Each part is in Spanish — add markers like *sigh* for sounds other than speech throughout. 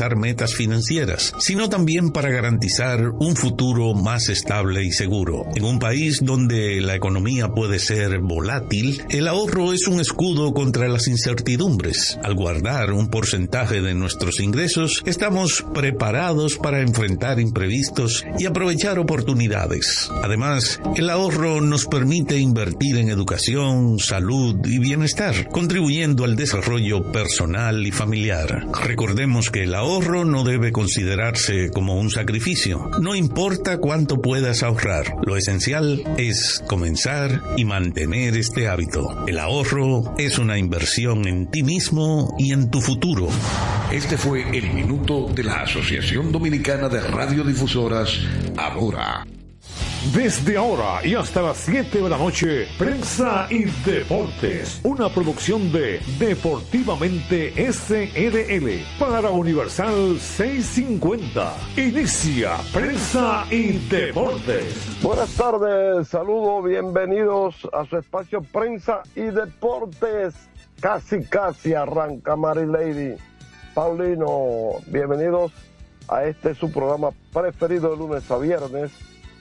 alcanzar metas financieras, sino también para garantizar un futuro más estable y seguro. En un país donde la economía puede ser volátil, el ahorro es un escudo contra las incertidumbres. Al guardar un porcentaje de nuestros ingresos, estamos preparados para enfrentar imprevistos y aprovechar oportunidades. Además, el ahorro nos permite invertir en educación, salud y bienestar, contribuyendo al desarrollo personal y familiar. Recordemos que el ahorro no debe considerarse como un sacrificio. No importa cuánto puedas ahorrar, lo esencial es comenzar y mantener este hábito. El ahorro es una inversión en ti mismo y en tu futuro. Este fue el minuto de la Asociación Dominicana de Radiodifusoras, ahora. Desde ahora y hasta las 7 de la noche, Prensa y Deportes, una producción de Deportivamente SRL para Universal 650. Inicia Prensa y Deportes. Buenas tardes, saludos, bienvenidos a su espacio Prensa y Deportes. Casi, casi arranca Mary Lady. Paulino, bienvenidos a este su programa preferido de lunes a viernes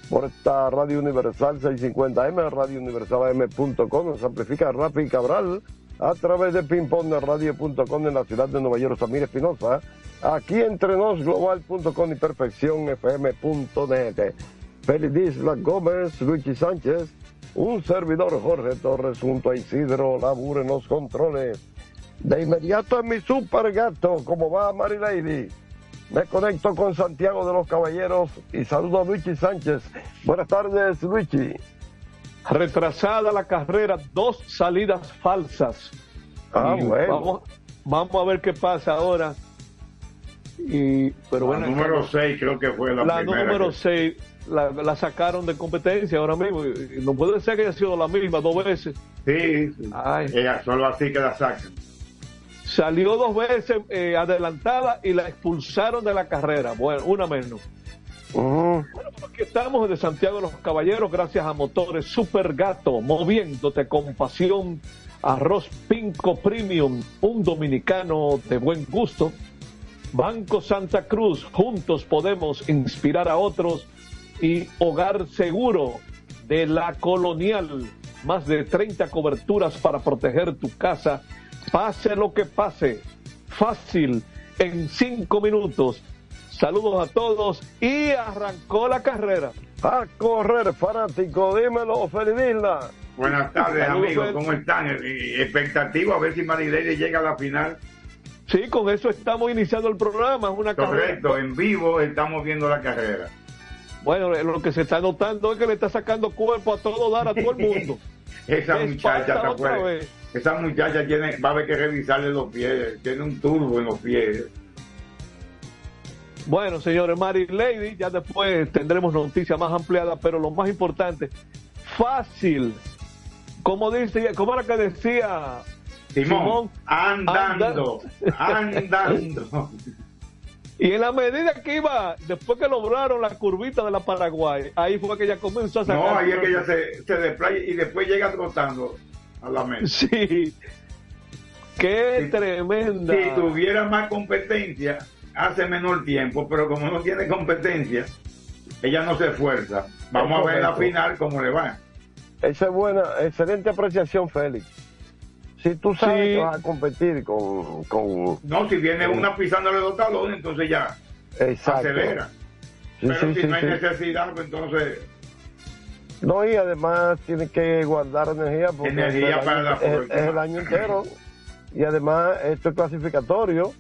por esta Radio Universal 650M, radiouniversalm.com, nos amplifica Rafi Cabral a través de pingpongeradio.com en la ciudad de Nueva York, Samir Espinosa, aquí entre nos, global.com y perfeccionfm.net. Félix Isla Gómez, Luigi Sánchez, un servidor Jorge Torres junto a Isidro Labure en los controles. De inmediato en mi super gato, como va Mary. Me conecto con Santiago de los Caballeros y saludo a Luigi Sánchez. Buenas tardes, Luigi. Retrasada la carrera, dos salidas falsas. Ah, Y bueno. Vamos, vamos a ver qué pasa ahora. Y, pero la bueno, número 6 creo que fue la, la primera. número que- 6 la, la sacaron de competencia ahora mismo. No puede ser que haya sido la misma dos veces. Sí, sí. Ay. Ella solo así que la sacan. Salió dos veces eh, adelantada y la expulsaron de la carrera. Bueno, una menos. Ujú. Bueno, pues aquí estamos de Santiago de los Caballeros, gracias a Motores Super Gato, moviéndote con pasión. Arroz Pinco Premium, un dominicano de buen gusto. Banco Santa Cruz, juntos podemos inspirar a otros. Y Hogar Seguro de la Colonial, más de 30 coberturas para proteger tu casa. Pase lo que pase, fácil, en cinco minutos. Saludos a todos y arrancó la carrera. A correr, fanático, dímelo, Félix Isla. Buenas tardes, amigos. ¿Cómo están? Y expectativa a ver si Marileide llega a la final. Sí, con eso estamos iniciando el programa. Es una Correcto, carrera. en vivo estamos viendo la carrera. Bueno, lo que se está notando es que le está sacando cuerpo a todo dar a todo el mundo. *laughs* Esa Es muchacha fuera. vez. Esa muchacha tiene, va a haber que revisarle los pies. Tiene un turbo en los pies. Bueno, señores, Mary Lady, ya después tendremos noticias más ampliadas, pero lo más importante, fácil. Como dice, como era que decía Simón, Simón, andando, andando. *laughs* Y en la medida que iba, después que lograron la curvita de la Paraguay, ahí fue que ella comenzó a sacar. No, ahí es que ella se, se desplaya y después llega trotando a la mesa. *laughs* Sí. Qué tremenda. Si tuviera más competencia, hace menor tiempo, pero como no tiene competencia, ella no se esfuerza. Vamos Es a ver la final cómo le va. Esa es buena, excelente apreciación, Félix. Si tú sabes Sí. que vas a competir con, con No, si viene una pisándole dos talones, entonces ya exacto. acelera. Sí, pero sí, si no hay necesidad, pues entonces No, y además tiene que guardar energía porque Energía es el para año- la es, es el año entero. Y además esto es clasificatorio,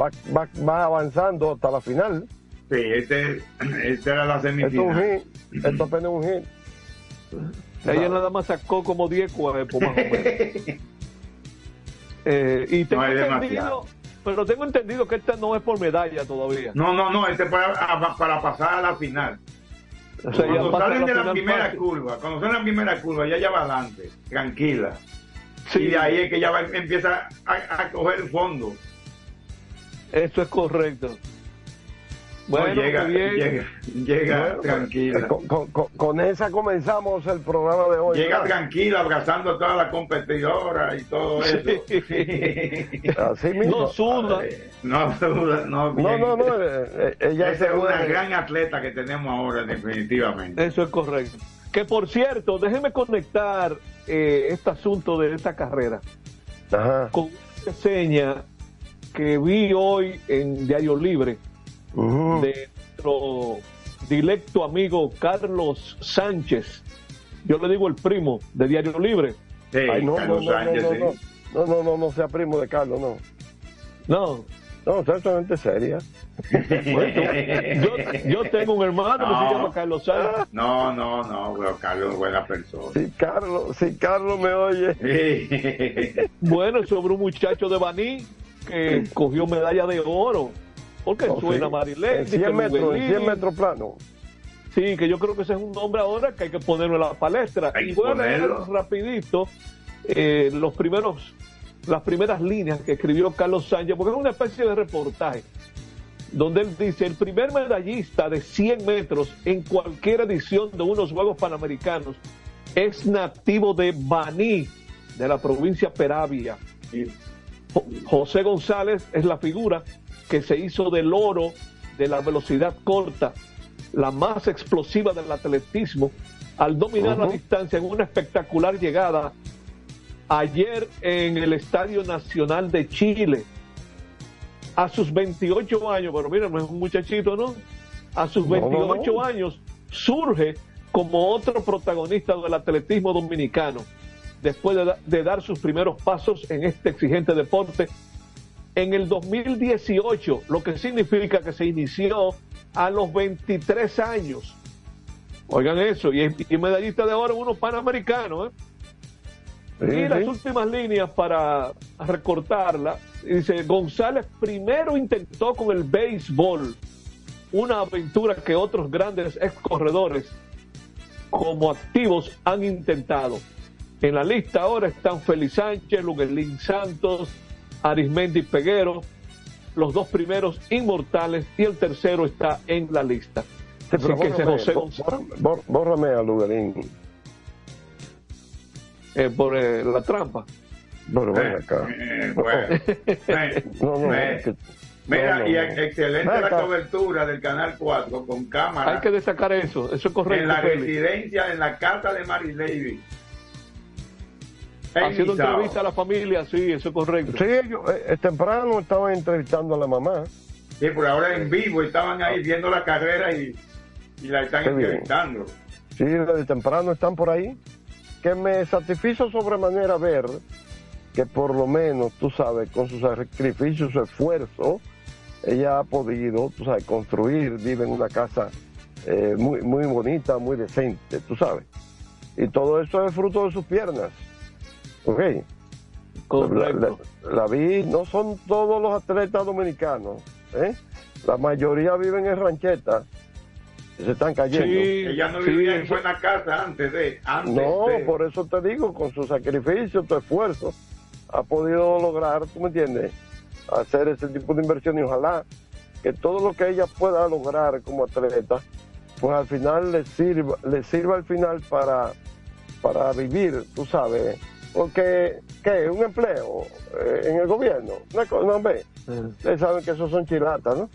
va, va, va avanzando hasta la final. sí, este, esta era la Esto es un semifinal. hit, esto apenas es un hit. Ella nada más sacó como 10 cuerpos más o menos. *laughs* Eh, y tengo No, entendido, demasiado. pero tengo entendido que esta no es por medalla todavía. No, no, no, este es para, a- para pasar a la final. O sea, ella Cuando salen de la primera fácil. curva, cuando salen de la primera curva, ya ya va adelante, tranquila. Sí, Y de ahí es que ya va, empieza a, a coger el fondo. eso es correcto. Bueno, llega, bien. llega, llega tranquila. Con, con- con- con esa comenzamos el programa de hoy. Llega ¿verdad? tranquila, abrazando a toda la competidora y todo eso. *laughs* Así mismo. No suda. no duda, no. No, no, no. eh, eh, ella Esa es una gran atleta que tenemos ahora, definitivamente. Eso es correcto. Que por cierto, déjeme conectar eh, este asunto de esta carrera Ajá. con una reseña que vi hoy en Diario Libre De nuestro directo amigo Carlos Sánchez. Yo le digo el primo de Diario Libre. Sí, Ay, no, no, Carlos no, no, Sánchez, no, sí. no, no, no, no, no sea primo de Carlos, no. No, No, totalmente seria. yo, yo tengo un hermano que se llama Carlos Sánchez. No, no, no, pero Carlos es buena persona. Si Carlos, si Carlos me oye. Bueno, sobre un muchacho de Baní que cogió medalla de oro. Porque Oh, suena sí. Marilén. En 100 metros, en 100 metros plano. Sí, que yo creo que ese es un nombre ahora que hay que ponerlo en la palestra. Hay y voy a leer ponerlo. rapidito eh, los primeros, las primeras líneas que escribió Carlos Sánchez, porque es una especie de reportaje, donde él dice, el primer medallista de 100 metros en cualquier edición de unos Juegos Panamericanos es nativo de Baní, de la provincia Peravia. Jo- José González es la figura que se hizo del oro de la velocidad corta, la más explosiva del atletismo, al dominar la distancia en una espectacular llegada ayer en el Estadio Nacional de Chile. A sus 28 años, pero mira, no es un muchachito, ¿no? A sus No, no, no. 28 años surge como otro protagonista del atletismo dominicano después de dar sus primeros pasos en este exigente deporte en el 2018, lo que significa que se inició a los 23 años. Oigan eso, y, y medallista de oro en unos panamericanos. ¿eh? Y las últimas líneas para recortarla, dice, González primero intentó con el béisbol, una aventura que otros grandes ex corredores como activos han intentado. En la lista ahora están Félix Sánchez, Luguelín Santos, Arismendi Peguero, los dos primeros inmortales y el tercero está en la lista. Sí, Así pero que ese bórrame, José González, bórrame, bór- bórrame a Lugarín. eh, por eh, la trampa. Pero ven acá. Eh, bueno. *laughs* Eh, No, no, eh, que- Mira, no, no, y no. excelente la cobertura del Canal 4 con cámara Hay que destacar eso, eso es correcto. en la Félix. residencia, en la casa de Mary Lady. En Haciendo Isao. entrevista a la familia, sí, eso es correcto. Sí, ellos, eh, temprano estaban entrevistando a la mamá. Sí, por ahora en vivo estaban ahí viendo la carrera y, y la están Qué bien. entrevistando. Sí, desde temprano están por ahí. Que me satisfizo sobremanera ver que por lo menos, tú sabes, con su sacrificio, su esfuerzo, ella ha podido, tú sabes, construir, vive en una casa eh, muy, muy bonita, muy decente, tú sabes. Y todo eso es fruto de sus piernas. ¿Ok? La, la- la vi, no son todos los atletas dominicanos, ¿eh? La mayoría viven en ranchetas, se están cayendo. Sí, Ella no sí, vivía en eso- buena casa antes de. Antes No, de- por eso te digo, con su sacrificio, tu esfuerzo, ha podido lograr, ¿tú me entiendes? Hacer ese tipo de inversión y ojalá que todo lo que ella pueda lograr como atleta, pues al final le sirva, le sirva al final para, para vivir, tú sabes. Porque, ¿qué? Un empleo eh, en el gobierno. No, ve, Eh. ustedes saben que esos son chilatas, ¿no?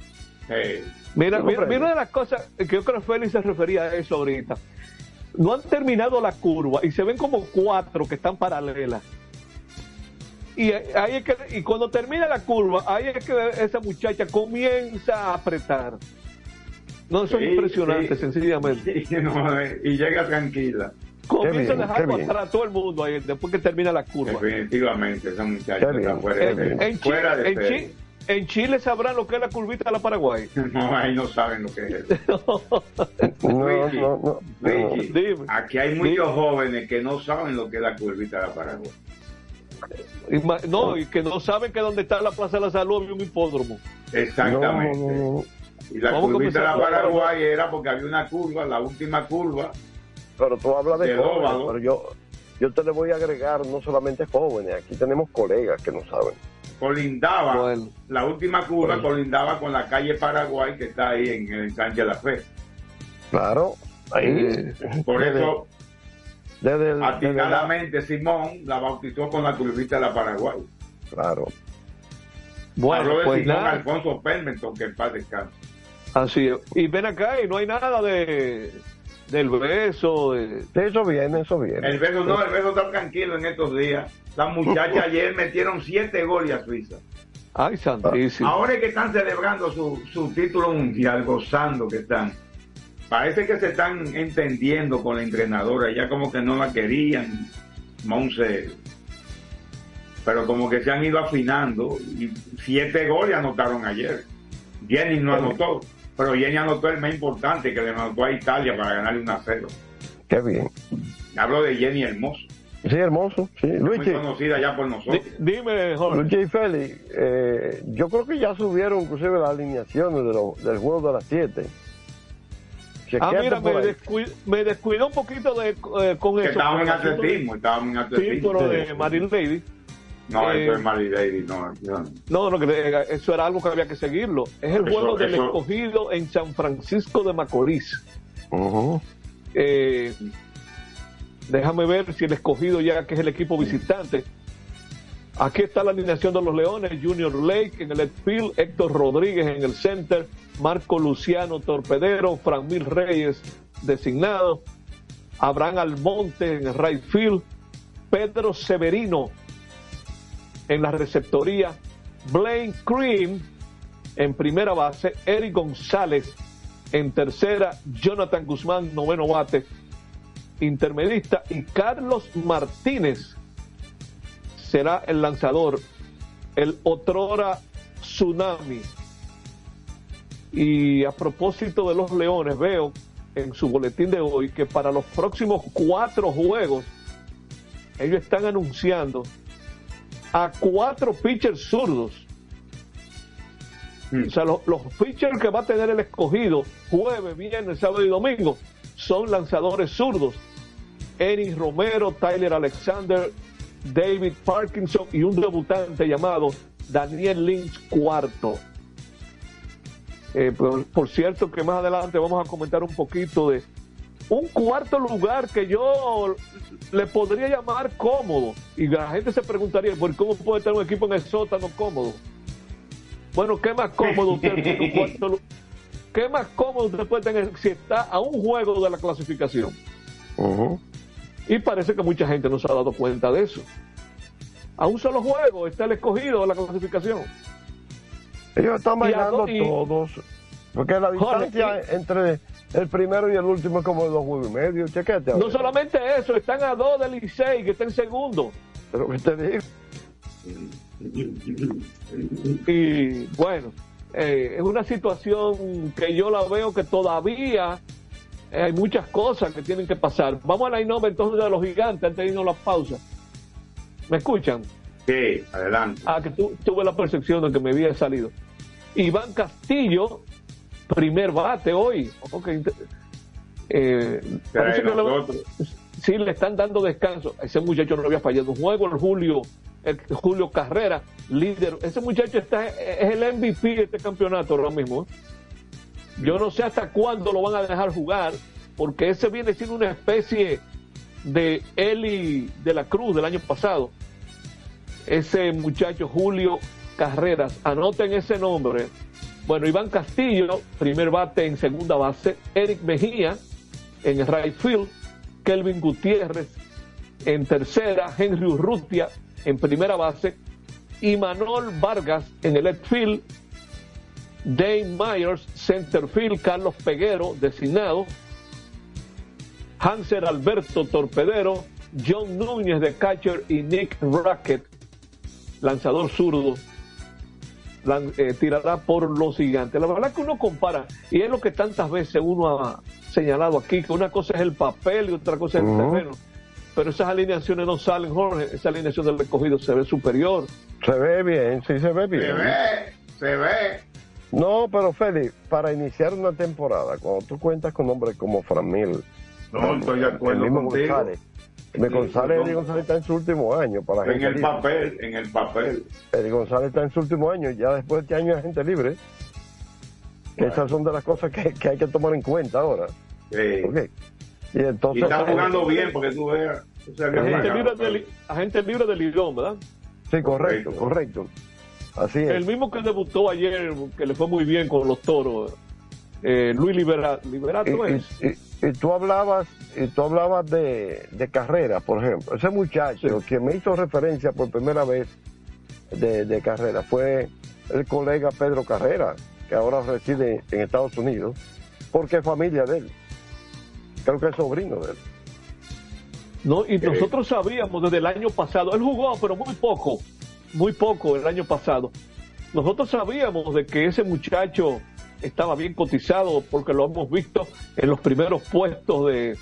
Eh, Mira, ¿Lo mira, mira una de las cosas que yo creo que Félix se refería a eso ahorita. No han terminado la curva y se ven como cuatro que están paralelas. Y, ahí es que, y cuando termina la curva, ahí es que esa muchacha comienza a apretar. No, eso Sí, es impresionante, sí. sencillamente. *laughs* y, no, eh, y llega tranquila. Comienza bien, a dejar pasar a todo el mundo ahí después que termina la curva. Definitivamente, esa muchacha está fuera de. En, Chi- fuera de en serie. Chi- en Chile sabrán lo que es la curvita de la Paraguay. *laughs* No, ahí no saben lo que es. *laughs* No, Luigi, no, no. no. Luigi, Dime. aquí hay muchos jóvenes que no saben lo que es la curvita de la Paraguay. No, y que no saben que donde está la Plaza de la Salud hay un hipódromo. Exactamente. No, no, no. Y la curvita de la. Paraguay era porque había una curva, la última curva. Pero tú hablas de, De jóvenes, pero yo, yo te le voy a agregar no solamente jóvenes, aquí tenemos colegas que no saben. colindaba, la última curva colindaba con la calle Paraguay que está ahí en el ensanche de la fe. Claro, ahí. Eh, por eso, desde Simón la bautizó con la curvita de la Paraguay. Claro. Bueno, de pues Simón Alfonso Permenton, que en paz descanse. Así es. Y ven acá y no hay nada de del beso. De... Eso viene, eso viene. El beso no, el beso está tranquilo en estos días. Las muchachas *laughs* ayer metieron siete goles a Suiza. Ay, santísimo. Ahora es que están celebrando su, su título mundial, gozando que están. Parece que se están entendiendo con la entrenadora, ya como que no la querían, Monse. Pero como que se han ido afinando y siete goles anotaron ayer. Jenny no anotó, pero Jenny anotó el más importante que le anotó a Italia para ganarle un a cero. Qué bien. Hablo de Jenny Hermoso. Sí, hermoso, sí. Muy conocida ya por nosotros. dime, Jorge. Luigi y Félix, eh, yo creo que ya subieron inclusive las alineaciones del juego de las 7. Ah, mira, me, descuidó un poquito de, eh, con eso. Estábamos en atletismo, estábamos en atletismo. Sí, pero de Marine Lady. No, eso es Marine Lady, no. No, no, eh, eso era algo que había que seguirlo. Es el juego del escogido en San Francisco de Macorís. eh, Déjame ver si el escogido ya que es el equipo visitante. Aquí está la alineación de los Leones, Junior Lake en el field, Héctor Rodríguez en el center, Marco Luciano Torpedero, Mil Reyes designado, Abraham Almonte en el right field, Pedro Severino en la receptoría, Blaine Cream en primera base, Eric González en tercera, Jonathan Guzmán noveno bate, intermedista y Carlos Martínez será el lanzador, el otrora Tsunami. Y a propósito de los Leones, veo en su boletín de hoy que para los próximos cuatro juegos, ellos están anunciando a cuatro pitchers zurdos. O sea, los, los pitchers que va a tener el escogido jueves, viernes, sábado y domingo son lanzadores zurdos. Eris Romero, Tyler Alexander, David Parkinson y un debutante llamado Daniel Lynch cuarto. Eh, por, cierto que más adelante vamos a comentar un poquito de un cuarto lugar que yo le podría llamar cómodo. Y la gente se preguntaría, ¿por cómo puede tener un equipo en el sótano cómodo? Bueno, ¿qué más cómodo usted *laughs* ¿Qué más cómodo usted puede tener si está a un juego de la clasificación? Y parece que mucha gente no se ha dado cuenta de eso. A un solo juego está el escogido de la clasificación. Ellos están bailando todos. Porque la distancia entre el primero y el último es como dos juegos y medio. Chequete. No solamente eso, están a dos del Licey, que está en segundo. Pero que te digo. Y bueno, eh, es una situación que yo la veo que todavía eh, hay muchas cosas que tienen que pasar. Vamos a la innova entonces de los gigantes antes de irnos a la pausa. ¿Me escuchan? Sí, adelante. Ah, que tuve la percepción de que me había salido. Iván Castillo, primer bate hoy. Okay. Eh, parece que le, sí le están dando descanso. Ese muchacho no había fallado un juego. El Julio, el Julio Carrera, líder. Ese muchacho está, es el MVP de este campeonato ahora mismo. ¿eh? Yo no sé hasta cuándo lo van a dejar jugar, porque ese viene siendo una especie de Eli de la Cruz del año pasado. Ese muchacho Julio Carreras, anoten ese nombre. Bueno, Iván Castillo, primer bate en segunda base. Eric Mejía en right field. Kelvin Gutiérrez en tercera. Henry Urrutia en primera base. Y Manol Vargas en el left field Dane Myers, centerfield, Carlos Peguero, designado, Hanser Alberto Torpedero, John Núñez de catcher y Nick Rackett, lanzador zurdo, eh, tirará por los gigantes. La verdad que uno compara, y es lo que tantas veces uno ha señalado aquí, que una cosa es el papel y otra cosa es el terreno. Pero esas alineaciones no salen, Jorge. Esa alineación del recogido se ve superior. Se ve bien, sí se ve bien. Se ve, se ve. No, pero Félix, para iniciar una temporada, cuando tú cuentas con hombres como Framil, no, estoy de acuerdo Eddie González, Eddie González está en su último año para En gente el libre. papel, en el papel. Eddie González está en su último año, ya después de este año es gente libre. Esas son de las cosas que, que hay que tomar en cuenta ahora. Sí. ¿ok? Y Y entonces. está jugando bien porque tú veas. había Agente libre de, Li- agente libre de Lidón, ¿verdad? Sí, correcto, correcto. Así es. El mismo que debutó ayer, que le fue muy bien con los toros, eh, Luis Libera- Liberato y, es. y- y tú hablabas y tú hablabas de, de carrera, por ejemplo. Ese muchacho que me hizo referencia por primera vez de, de carrera fue el colega Pedro Carrera, que ahora reside en Estados Unidos, porque es familia de él. Creo que es sobrino de él. ¿no? Y nosotros sabíamos desde el año pasado, él jugó, pero muy poco, muy poco el año pasado. Nosotros sabíamos de que ese muchacho estaba bien cotizado porque lo hemos visto en los primeros puestos de,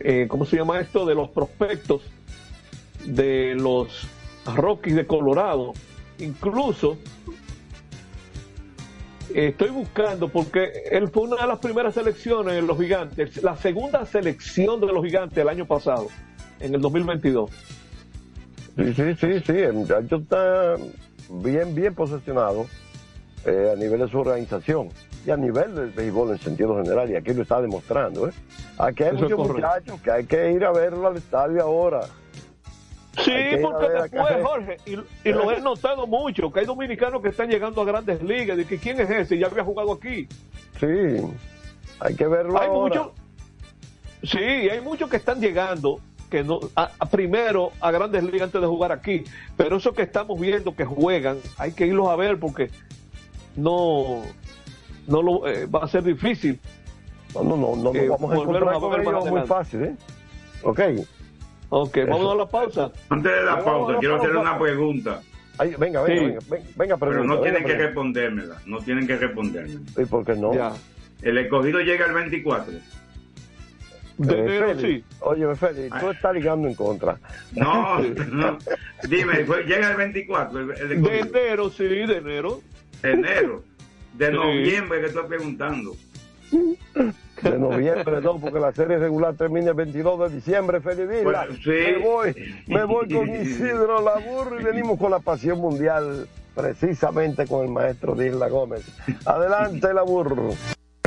eh, ¿cómo se llama esto? De los prospectos de los Rockies de Colorado. Incluso eh, estoy buscando porque él fue una de las primeras selecciones de los gigantes, la segunda selección de los gigantes el año pasado, en el 2022. Sí, sí, sí, sí. El muchacho está bien, bien posicionado eh, a nivel de su organización y a nivel del béisbol en sentido general. Y aquí lo está demostrando. ¿eh? Aquí hay Eso es muchos muchachos que hay que ir a verlo al estadio ahora. Sí, porque después, Jorge, y, y lo he *laughs* notado mucho, que hay dominicanos que están llegando a grandes ligas, de que quién es ese, ya había jugado aquí. Sí, hay que verlo Hay ahora. muchos, sí, hay muchos que están llegando que no a- a primero a grandes ligas antes de jugar aquí, pero esos que estamos viendo que juegan, hay que irlos a ver porque no no lo eh, va a ser difícil. No, no, no, no, Eh, vamos a encontrar a con ellos muy fácil, ¿eh? Ok. Ok, vamos a la pausa. Antes de la No, pausa, no, quiero no, hacer no. una pregunta, Ay, venga, venga, Sí. venga, venga, venga, pero no venga, tienen que pregunta. respondérmela. No tienen que respondérmela. ¿Y por qué no? Ya. El escogido llega el 24. De Eh, enero sí. Oye, Félix, tú estás ligando en contra. No, no. Dime, fue- llega el 24, el, el De enero, sí, de enero. Enero. De Sí. noviembre que estoy preguntando. De noviembre, no, porque la serie regular termina el 22 de diciembre, Félix Vila. Pues, sí. Me voy, me voy con *laughs* Isidro Laburro y venimos con la pasión mundial, precisamente con el maestro Disla Gómez. Adelante, Laburro.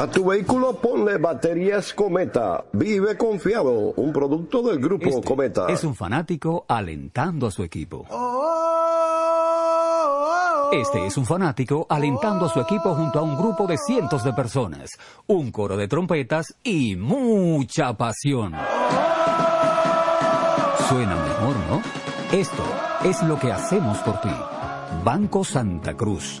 A tu vehículo ponle baterías Cometa. Vive confiado. Un producto del grupo Este Cometa. es un fanático alentando a su equipo. Este es un fanático alentando a su equipo junto a un grupo de cientos de personas, un coro de trompetas y mucha pasión. Suena mejor, ¿no? Esto es lo que hacemos por ti. Banco Santa Cruz.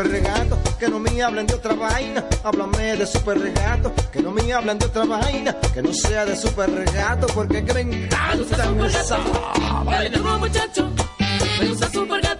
Super regato. Que no me hablen de otra vaina, háblame de super regato. Que no me hablen de otra vaina, que no sea de super regato. Porque que me encanta esa. Dale duro muchacho, me gusta super gato.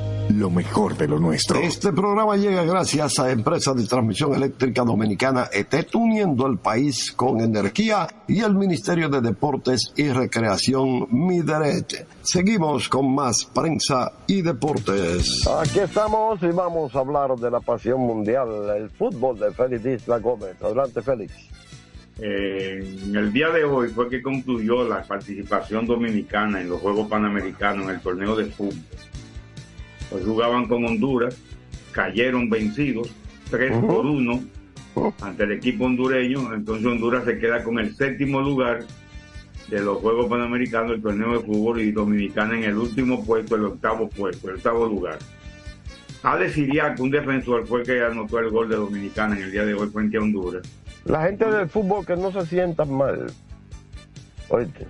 lo mejor de lo nuestro. Este programa llega gracias a Empresa de Transmisión Eléctrica Dominicana ETET, uniendo el país con energía y el Ministerio de Deportes y Recreación Mideret. Seguimos con más prensa y deportes. Aquí estamos y vamos a hablar de la pasión mundial, el fútbol de Félix Isla Gómez. Adelante, Félix. Eh, en el día de hoy fue que concluyó la participación dominicana en los Juegos Panamericanos en el torneo de fútbol. Hoy jugaban con Honduras, cayeron vencidos, 3 Ujú. por 1 ante el equipo hondureño. Entonces Honduras se queda con el séptimo lugar de los Juegos Panamericanos del torneo de fútbol y Dominicana en el último puesto, el octavo puesto, el octavo lugar. Alex Iriaco, un defensor, fue el que anotó el gol de Dominicana en el día de hoy frente a Honduras. La gente del fútbol que no se sientan mal. Oíste.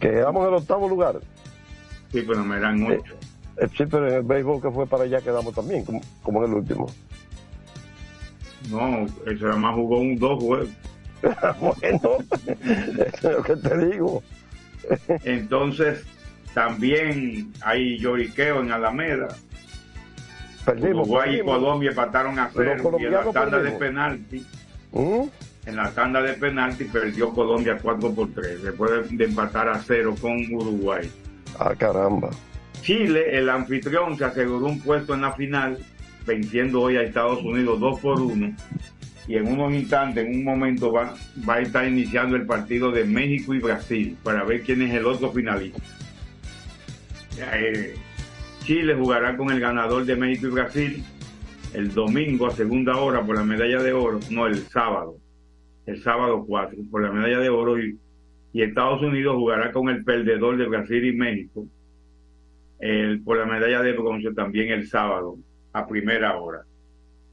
Que quedamos en el octavo lugar. Sí, pero me eran ocho. Eh, sí, pero en el béisbol que fue para allá quedamos también, como, como en el último. No, nada más jugó un dos juegos. *laughs* bueno, eso es lo que te digo. Entonces, también hay lloriqueo en Alameda. Perdimos, Uruguay y. Colombia empataron a cero y en la tanda de penalti. ¿Mm? En la tanda de penalti perdió Colombia 4 por 3 después de, de empatar a cero con Uruguay. Ah, caramba. Chile, el anfitrión, se aseguró un puesto en la final, venciendo hoy a Estados Unidos 2 por 1. Y en unos instantes, en un momento, va, a estar iniciando el partido de México y Brasil para ver quién es el otro finalista. Eh, Chile jugará con el ganador de México y Brasil el domingo a segunda hora por la medalla de oro, no, el sábado, el sábado 4 por la medalla de oro y Estados Unidos jugará con el perdedor de Brasil y México el, por la medalla de bronce también el sábado a primera hora.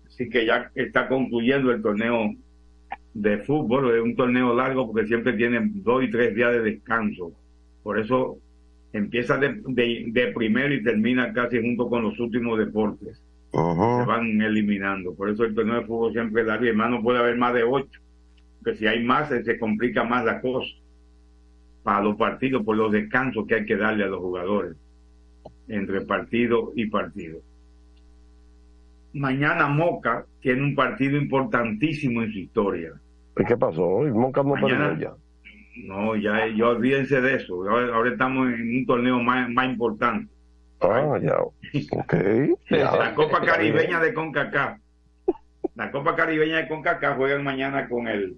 Así que ya está concluyendo el torneo de fútbol, es un torneo largo porque siempre tienen dos y tres días de descanso. Por eso empieza de, de, de primero y termina casi junto con los últimos deportes. Se van eliminando. Por eso el torneo de fútbol siempre es largo y además no puede haber más de ocho. Que si hay más, se complica más la cosa para los partidos por los descansos que hay que darle a los jugadores entre partido y partido. Mañana Moca tiene un partido importantísimo en su historia. ¿Y qué pasó? ¿Y Moca no perdió ya? No, ya, ya olvídense de eso. Ahora, ahora estamos en un torneo más, más importante. Ah, ya. Ok. *laughs* ya. La Copa Caribeña de CONCACAF. La Copa Caribeña de CONCACAF juegan mañana con el,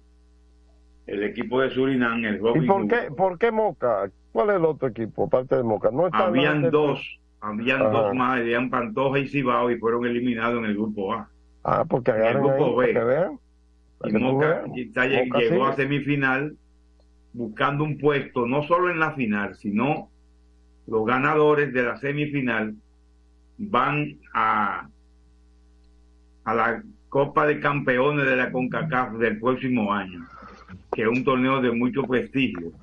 el equipo de Surinam, el Robin ¿Y por qué, por qué Moca? ¿Cuál es el otro equipo aparte de Moca? No está Habían de- dos, habían Ajá. dos más, habían Pantoja y Cibao y fueron eliminados en el grupo A. Ah, porque En el ahí grupo para B. que vean. Para Y que Moca llegó a semifinal buscando un puesto, no solo en la final, sino los ganadores de la semifinal van a, a la Copa de Campeones de la CONCACAF del próximo año, que es un torneo de mucho prestigio.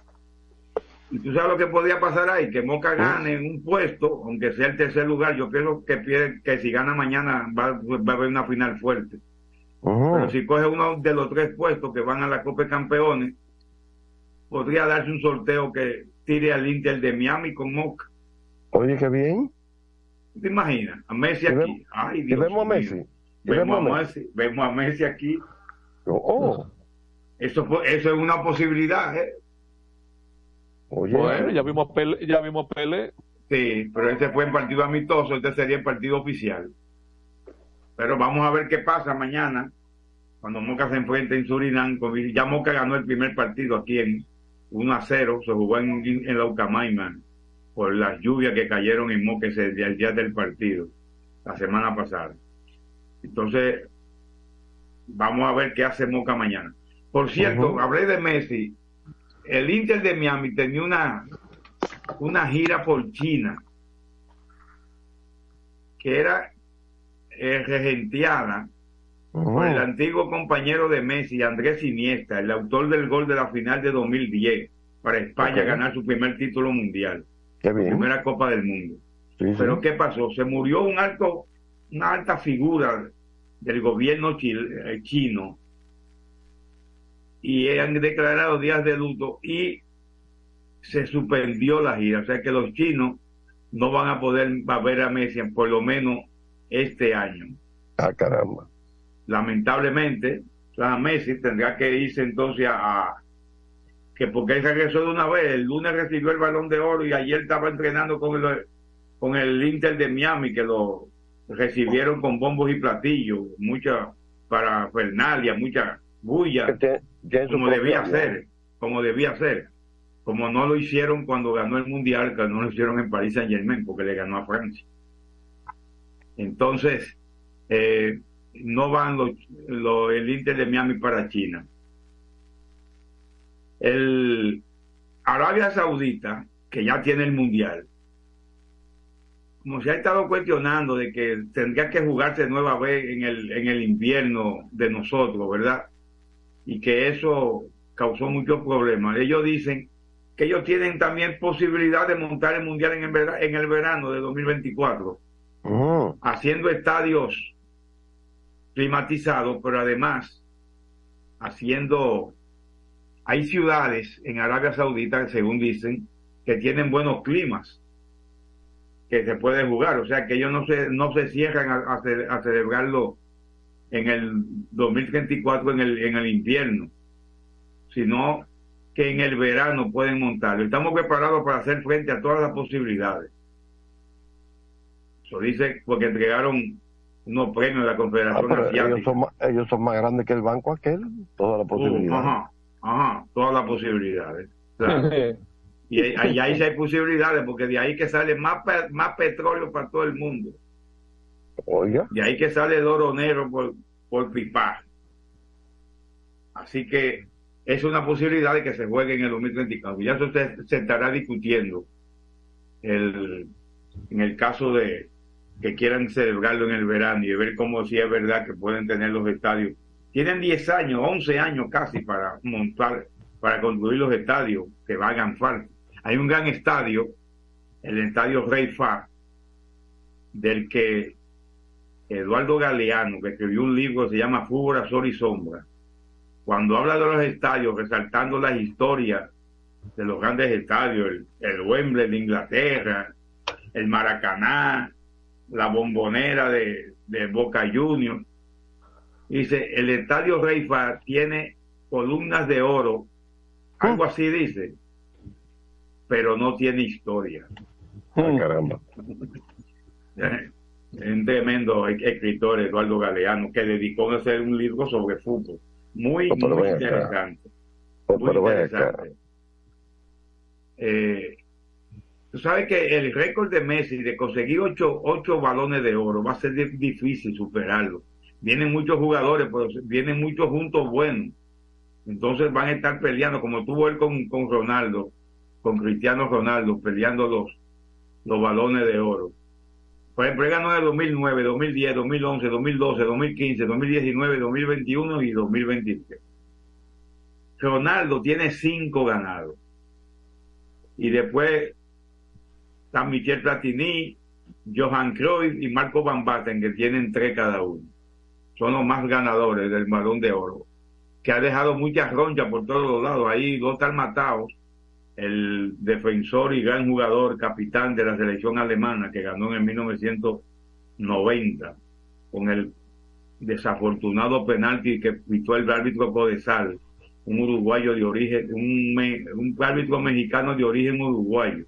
Y tú sabes lo que podría pasar ahí, que Moca gane un puesto, aunque sea el tercer lugar, yo pienso que, que si gana mañana va, va a haber una final fuerte. Pero si coge uno de los tres puestos que van a la Copa de Campeones, podría darse un sorteo que tire al Inter de Miami con Moca. Oye, qué bien. ¿Te imaginas? A Messi aquí. Ay, Dios vemos a. Messi. Vemos, a Messi. Vemos a Messi aquí. Oh, Eso, fue- eso es una posibilidad, ¿eh? Oye. Bueno, ya vimos Pele, ya vimos Pele. Sí, pero ese fue en partido amistoso, este sería el partido oficial. Pero vamos a ver qué pasa mañana, cuando Moca se enfrente en Surinam. Ya Moca ganó el primer partido aquí en 1 a 0, se jugó en, en la Ucamaima por las lluvias que cayeron en Moca ese día, el día del partido, la semana pasada. Entonces, vamos a ver qué hace Moca mañana. Por cierto, hablé de Messi. El Inter de Miami tenía una, una gira por China que era eh, regenteada por el antiguo compañero de Messi, Andrés Iniesta, el autor del gol de la final de 2010 para España ganar su primer título mundial, Qué bien. primera Copa del Mundo. Sí, sí. Pero ¿qué pasó? Se murió un alto, una alta figura del gobierno eh, chino y han declarado días de luto y se suspendió la gira. O sea que los chinos no van a poder va a ver a Messi por lo menos este año. Ah, caramba. Lamentablemente, sea, Messi tendrá que irse entonces a, a- que porque él regresó de una vez, el lunes recibió el balón de oro y ayer estaba entrenando con el, con el Inter de Miami que lo recibieron con bombos y platillos, mucha para Fernalia, mucha bulla, como debía ser, como debía ser, como no lo hicieron cuando ganó el Mundial, que no lo hicieron en París Saint Germain, porque le ganó a Francia. Entonces, eh, no van los, los- el Inter de Miami para China. El Arabia Saudita, que ya tiene el Mundial, como se ha estado cuestionando de que tendría que jugarse nueva vez en el, en el invierno de nosotros, ¿verdad? Y que eso causó muchos problemas. Ellos dicen que ellos tienen también posibilidad de montar el Mundial en el, vera- en el verano de 2024 haciendo estadios climatizados, pero además haciendo, hay ciudades en Arabia Saudita, según dicen, que tienen buenos climas, que se puede jugar, o sea que ellos no se, no se cierran a, a a celebrarlo en el 2034 en el, en el invierno, sino que en el verano pueden montarlo. Estamos preparados para hacer frente a todas las posibilidades. Eso dice porque entregaron unos premios de la Ah, Confederación pero Asiática. ellos son, más, ellos son más grandes que el banco aquel, toda la posibilidad. Uh, ajá, ajá, todas las posibilidades. Claro. *laughs* y ahí, ahí- ahí sí hay posibilidades, porque de ahí que sale más, más petróleo para todo el mundo. Oiga. De ahí que sale el negro por, por pipa. Así que es una posibilidad de que se juegue en el 2034. Ya se, se estará discutiendo el, en el caso de que quieran celebrarlo en el verano y ver cómo si es verdad que pueden tener los estadios. Tienen 10 años, 11 años casi para montar, para construir los estadios que valgan falta. Hay un gran estadio, el estadio Rey Fa, del que Eduardo Galeano, que escribió un libro que se llama Fútbol a Sol y Sombra, cuando habla de los estadios, resaltando las historias de los grandes estadios, el, el Wembley de Inglaterra, el Maracaná, la bombonera de, de Boca Juniors. Dice, el estadio Rey Fa tiene columnas de oro, algo así dice, pero no tiene historia. Ah, caramba. Un tremendo escritor, Eduardo Galeano, que dedicó a hacer un libro sobre fútbol. Muy, Oh, muy interesante. Oh, Muy interesante. Eh, tú sabes que el récord de Messi de conseguir ocho, ocho balones de oro va a ser di- difícil superarlo. Vienen muchos jugadores, pero vienen muchos juntos buenos. Entonces van a estar peleando, como tuvo él con, con Ronaldo, con Cristiano Ronaldo, peleando los, los balones de oro. Por ejemplo, él ganó en el 2009, 2010, 2011, 2012, 2015, 2019, 2021 y 2023. Ronaldo tiene cinco ganados. Y después están Michel Platini, Johan Cruyff y Marco Van Basten, que tienen tres cada uno. Son los más ganadores del balón de oro. Que ha dejado muchas ronchas por todos los lados. Ahí Lothar Mataos, el defensor y gran jugador, capitán de la selección alemana, que ganó en el 1990 con el desafortunado penalti que pitó el árbitro Codesal, un uruguayo de origen, un, me- un árbitro mexicano de origen uruguayo,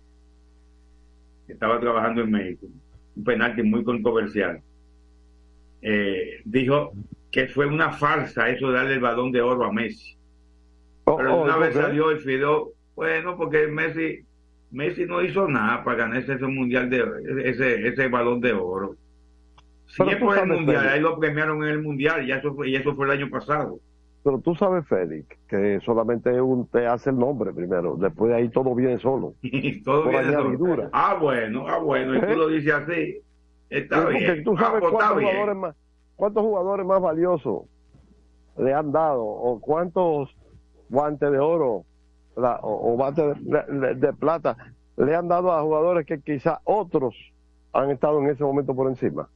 que estaba trabajando en México, un penalti muy controversial. Eh, dijo que fue una farsa eso de darle el balón de oro a Messi. Pero oh, una ¿por vez salió el Fideo, bueno, porque Messi, Messi no hizo nada para ganarse ese mundial de ese, ese balón de oro. Si Pero es tú por el mundial, Félix. ahí lo premiaron en el mundial, y eso fue, y eso fue el año pasado. Pero tú sabes, Félix, que solamente un te hace el nombre primero, después de ahí todo viene solo. Y *laughs* todo viene solo. Ah, bueno, ah, bueno, y tú ¿Eh? lo dices así. Está Sí, bien. tú sabes Ah, pues cuántos bien. jugadores más, cuántos jugadores más valiosos le han dado o cuántos guantes de oro la- o, o guantes de, plata le han dado a jugadores que quizá otros han estado en ese momento por encima.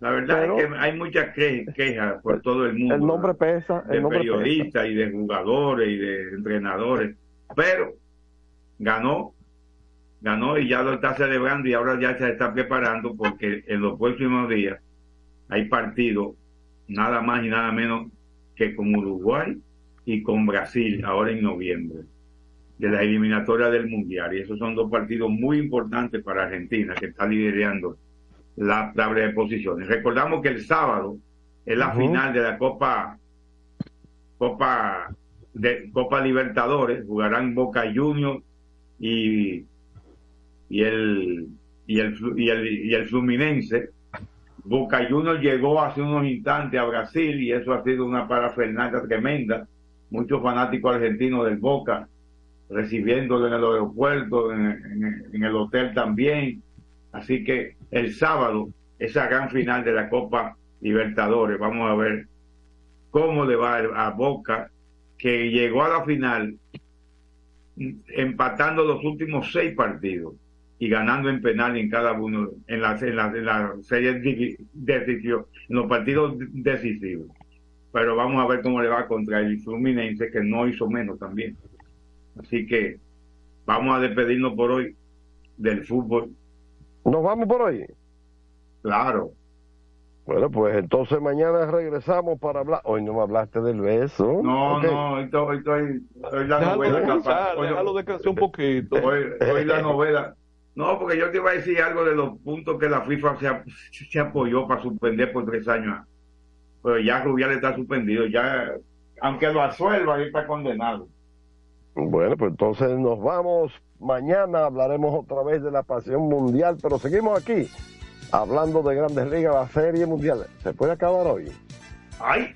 La verdad Pero- es que hay muchas que- quejas por todo el mundo. El nombre pesa, de pesa. periodistas y de jugadores y de entrenadores. Pero ganó, ganó y ya lo está celebrando y ahora ya se está preparando porque en los próximos días hay partidos nada más y nada menos que con Uruguay y con Brasil ahora en noviembre de la eliminatoria del Mundial. Y esos son dos partidos muy importantes para Argentina que está liderando la tabla de posiciones. Recordamos que el sábado es la final de la Copa Copa de Copa Libertadores, jugarán Boca Juniors y y el y el y el, y el Fluminense. Boca Juniors llegó hace unos instantes a Brasil y eso ha sido una parafernalia tremenda. Muchos fanáticos argentinos del Boca recibiéndolo en el aeropuerto, en, el hotel también. Así que el sábado, esa gran final de la Copa Libertadores, vamos a ver cómo le va a Boca, que llegó a la final mm, empatando los últimos seis partidos y ganando en penal en cada uno, en la, en la, en la serie divi- decisión, en los partidos decisivos. Pero vamos a ver cómo le va contra el Fluminense, que no hizo menos también. Así que vamos a despedirnos por hoy del fútbol. Nos vamos por hoy. Claro. Bueno, pues entonces mañana regresamos para hablar. Hoy no me hablaste del beso. No, no, hoy estoy, estoy, hoy la Déjalo novela descansar. Hoy- déjalo descansar un poquito. Hoy, hoy la *laughs* novela. No, porque yo te iba a decir algo de los puntos que la FIFA se, se apoyó para suspender por tres años. Pero ya Rubial está suspendido, ya, aunque lo absuelvan, él está condenado. Bueno, pues entonces nos vamos. Mañana hablaremos otra vez de la pasión mundial, pero seguimos aquí hablando de grandes ligas, la serie mundial. ¿Se puede acabar hoy? ¡Ay!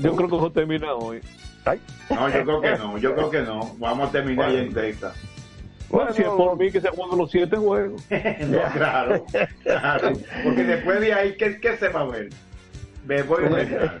Yo creo que eso termina hoy. ¡Ay! No, yo creo que no, yo creo que no. Vamos a terminar Bueno. ya en Texas. Bueno, si es por mí que se juegan los siete juegos. *laughs* no, claro, *laughs* claro. Porque después de ahí, ¿qué, qué se va a ver? Me voy a inventar.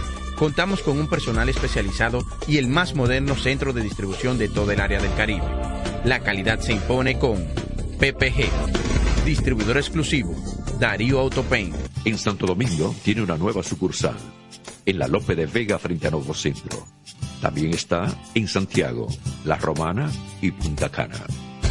Contamos con un personal especializado y el más moderno centro de distribución de todo el área del Caribe. La calidad se impone con PPG, distribuidor exclusivo, Darío Autopain. En Santo Domingo tiene una nueva sucursal, en la Lope de Vega frente a Nuevo Centro. También está en Santiago, La Romana y Punta Cana.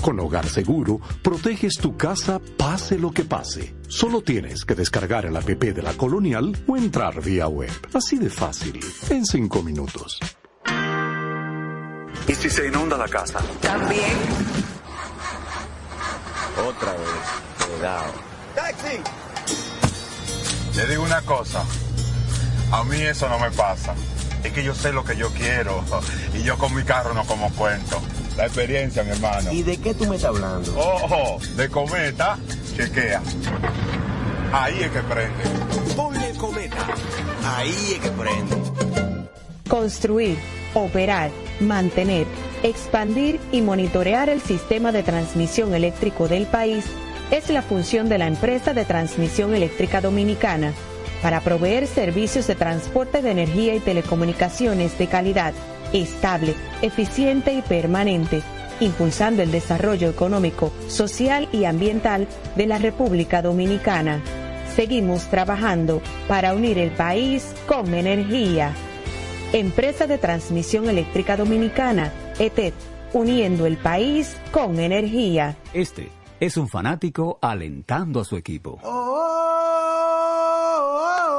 Con Hogar Seguro, proteges tu casa pase lo que pase. Solo tienes que descargar el app de la Colonial o entrar vía web. Así de fácil, en cinco minutos. ¿Y si se inunda la casa? También. Otra vez. Cuidado. ¡Taxi! Le digo una cosa. A mí eso no me pasa. Es que yo sé lo que yo quiero. *laughs* Y yo con mi carro no como cuento. La experiencia, mi hermano. ¿Y de qué tú me estás hablando? Ojo, de cometa, chequea. Ahí es que prende. Ponle cometa. Ahí es que prende. Construir, operar, mantener, expandir y monitorear el sistema de transmisión eléctrico del país es la función de la empresa de transmisión eléctrica dominicana para proveer servicios de transporte de energía y telecomunicaciones de calidad, estable, eficiente y permanente, impulsando el desarrollo económico, social y ambiental de la República Dominicana. Seguimos trabajando para unir el país con energía. Empresa de Transmisión Eléctrica Dominicana, ETED, uniendo el país con energía. Este es un fanático alentando a su equipo.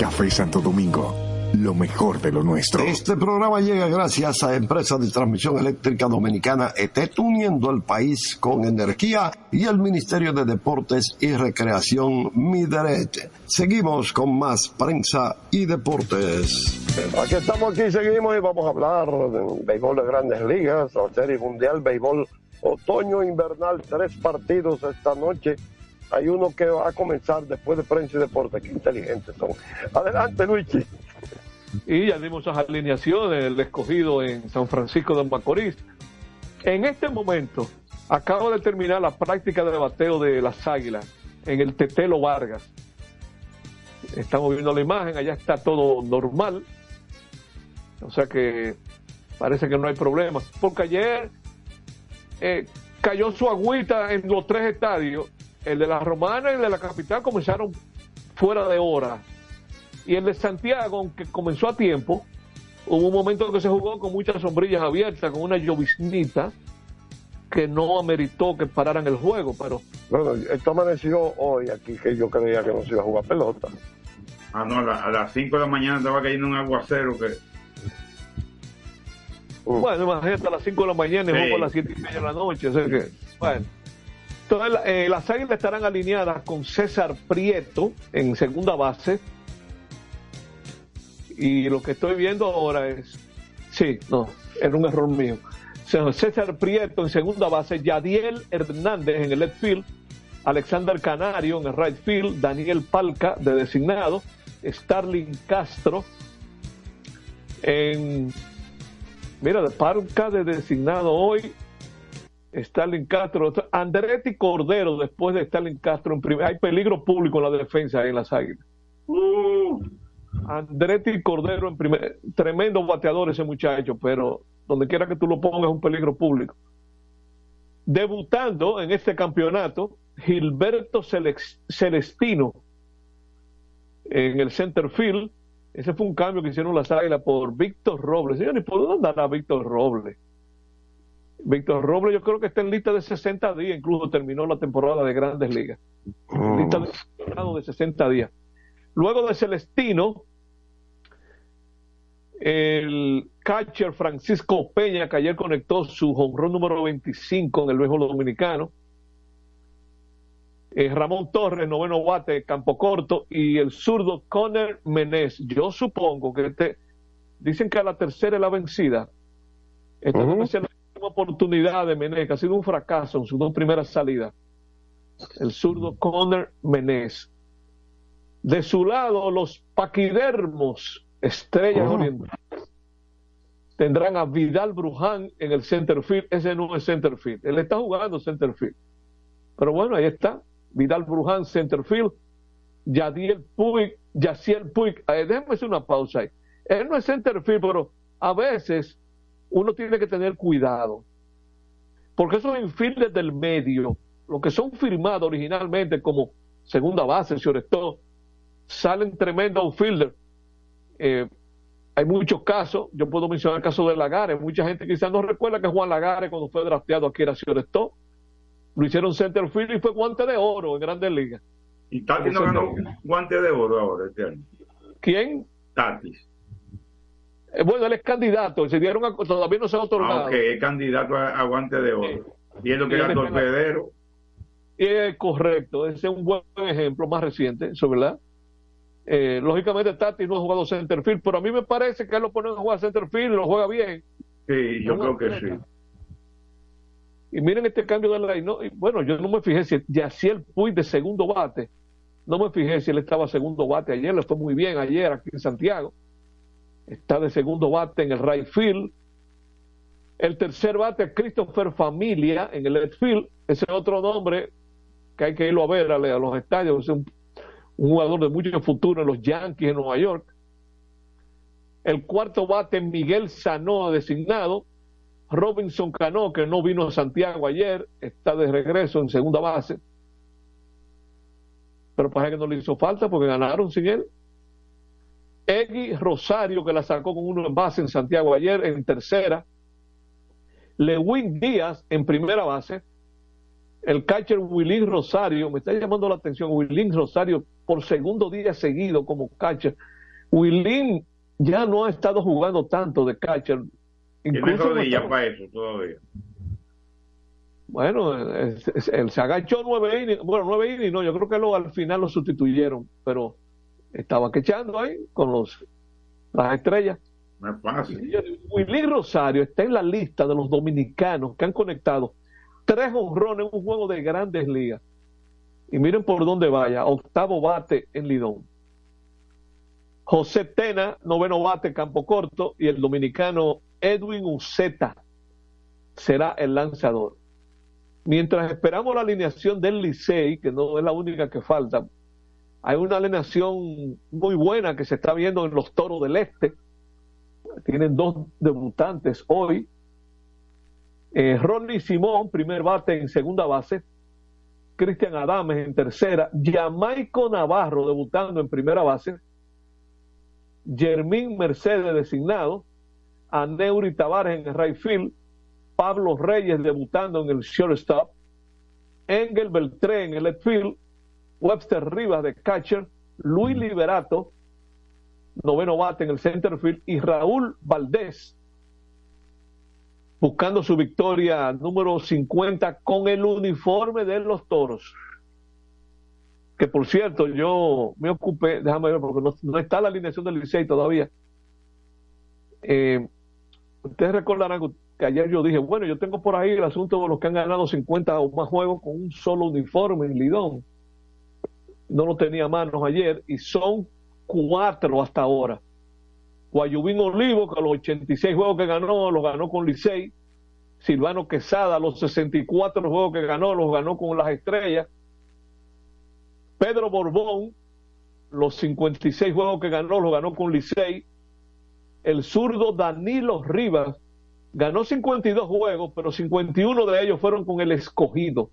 Café Santo Domingo, lo mejor de lo nuestro. Este programa llega gracias a Empresa de Transmisión Eléctrica Dominicana ET, uniendo el país con energía y el Ministerio de Deportes y Recreación Mideret. Seguimos con más prensa y deportes. Aquí estamos, aquí seguimos y vamos a hablar de béisbol de grandes ligas, la serie mundial, béisbol otoño-invernal, tres partidos esta noche. Hay uno que va a comenzar después de prensa y deporte. Qué inteligentes son. Adelante, Luigi. Y ya dimos las alineaciones del escogido en San Francisco de Macorís. En este momento, acabo de terminar la práctica de bateo de las águilas en el Tetelo Vargas. Estamos viendo la imagen, allá está todo normal. O sea que parece que no hay problema. Porque ayer eh, cayó su agüita en los tres estadios. El de la Romana y el de la capital comenzaron fuera de hora. Y el de Santiago, aunque comenzó a tiempo, hubo un momento que se jugó con muchas sombrillas abiertas, con una lloviznita que no ameritó que pararan el juego, pero... Bueno, esto amaneció hoy aquí que yo creía que no se iba a jugar pelota. Ah, no, a, la- a las 5 de la mañana estaba cayendo un aguacero que... Bueno, imagínate a las 5 de la mañana y Sí. juego a las 7 y media de la noche. o sea que, bueno. Entonces, eh, las águilas estarán alineadas con César Prieto en segunda base. Y lo que estoy viendo ahora es. Sí, no, era un error mío. César Prieto en segunda base, Yadiel Hernández en el left field, Alexander Canario en el right field, Daniel Palca de designado, Starling Castro en Mira, de Parca de designado hoy, Stalin Castro, Andretti Cordero después de Stalin Castro en primer. Hay peligro público en la defensa en las águilas. Uh, Andretti Cordero en primer. Tremendo bateador ese muchacho, pero donde quiera que tú lo pongas es un peligro público. Debutando en este campeonato, Gilberto Celestino en el center field. Ese fue un cambio que hicieron las águilas por Víctor Robles. Señor, ¿y por dónde andará Víctor Robles? Víctor Robles yo creo que está en lista de 60 días, incluso terminó la temporada de grandes ligas. Lista de, de 60 días. Luego de Celestino, el catcher Francisco Peña, que ayer conectó su jonrón número 25 en el béisbol dominicano. Eh, Ramón Torres, noveno bate, campo corto, y el zurdo Conner Menés. Yo supongo que este, dicen que a la tercera es la vencida. Esta la última oportunidad de Menés, que ha sido un fracaso en sus dos primeras salidas. El zurdo Conner Menés. De su lado, los paquidermos, estrellas orientales, tendrán a Vidal Bruján en el center field. Ese no es center field. Él está jugando center field. Pero bueno, ahí está. Vidal Bruján, center field. Yadiel Puig, Yaciel Puig. Eh, déjame hacer una pausa ahí. Él no es center field, pero a veces uno tiene que tener cuidado. Porque esos infielders del medio, los que son firmados originalmente como segunda base, sobre todo, salen tremendos outfielders. Eh, hay muchos casos, yo puedo mencionar el caso de Lagares, mucha gente quizás no recuerda que Juan Lagares cuando fue drafteado aquí era Stone, lo hicieron center field y fue guante de oro en Grandes Ligas. Y Tati no ganó guante de oro ahora este año. ¿Quién? Tatis. Eh, bueno, él es candidato, se dieron a- todavía no se ha otorgado. Aunque es candidato a, a guante de oro. Y es lo que Y era torpedero. Es correcto, ese es un buen ejemplo más reciente, eso verdad. Eh, lógicamente Tati no ha jugado center field, pero a mí me parece que él lo ponen a jugar center field y lo juega bien. Sí, yo No, creo que sí. Y miren este cambio de la no, y bueno, yo no me fijé si Yaciel Puig de segundo bate, no me fijé si él estaba segundo bate ayer, le fue muy bien ayer aquí en Santiago. Está de segundo bate en el right field. El tercer bate, Christopher Familia en el left field. Ese es otro nombre que hay que irlo a ver a, los estadios. Es un, jugador de mucho futuro en los Yankees de Nueva York. El cuarto bate Miguel Sanó designado. Robinson Cano, que no vino a Santiago ayer, está de regreso en segunda base. Pero parece que no le hizo falta porque ganaron sin él. Eggy Rosario, que la sacó con uno en base en Santiago ayer, en tercera. Lewin Díaz en primera base. El catcher Willín Rosario, me está llamando la atención, Willín Rosario por segundo día seguido como catcher. Willín ya no ha estado jugando tanto de catcher. Tiene Incluso no rodilla para eso todavía. Bueno, él se agachó nueve innings, bueno, nueve innings, no, yo creo que lo, al final lo sustituyeron, pero estaba quechando ahí con los las estrellas. No es fácil. Willy Rosario está en la lista de los dominicanos que han conectado tres honrones en un juego de grandes ligas. Y miren por dónde vaya, octavo bate en Lidón. José Tena, noveno bate, campo corto, y el dominicano Edwin Uceta será el lanzador. Mientras esperamos la alineación del Licey, que no es la única que falta, hay una alineación muy buena que se está viendo en los Toros del Este. Tienen dos debutantes hoy. Eh, Ronnie Simón, primer bate en segunda base. Cristian Adames en tercera. Jamaico Navarro debutando en primera base. Jermín Mercedes designado. Aneuri Tavares en el right field. Pablo Reyes debutando en el shortstop. Engel Beltré en el left field. Webster Rivas de catcher. Luis Liberato, noveno bate en el center field. Y Raúl Valdés buscando su victoria número 50 con el uniforme de los toros. Que por cierto, yo me ocupé, déjame ver, porque no, no está la alineación del Licey todavía. Eh, ustedes recordarán que ayer yo dije, bueno, yo tengo por ahí el asunto de los que han ganado 50 o más juegos con un solo uniforme en Lidón. No lo tenía a manos ayer y son cuatro hasta ahora. Guayubín Olivo, que los 86 juegos que ganó, los ganó con Licey. Silvano Quesada, los 64 juegos que ganó, los ganó con las estrellas. Pedro Borbón, los 56 juegos que ganó, los ganó con Licey. El zurdo Danilo Rivas ganó 52 juegos, pero 51 de ellos fueron con el escogido.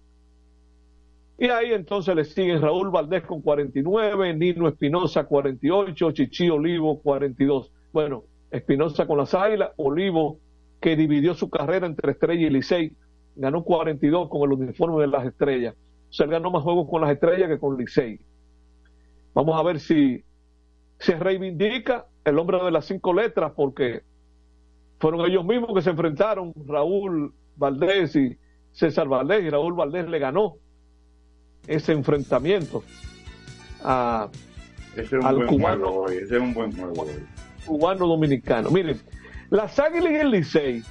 Y ahí entonces le siguen Raúl Valdés con 49, Nino Espinosa 48, Chichi Olivo 42. Bueno, Espinosa con las Águilas, Olivo que dividió su carrera entre Estrella y Licey, ganó 42 con el uniforme de las Estrellas. O sea, él ganó más juegos con las Estrellas que con Licey. Vamos a ver si se reivindica el hombre de las cinco letras, porque fueron ellos mismos que se enfrentaron, Raúl Valdés y César Valdés, y Raúl Valdés le ganó ese enfrentamiento a, Ese es un al cubano, juego hoy. Ese es un buen juego hoy. cubano dominicano. Miren, las Águilas y el Licey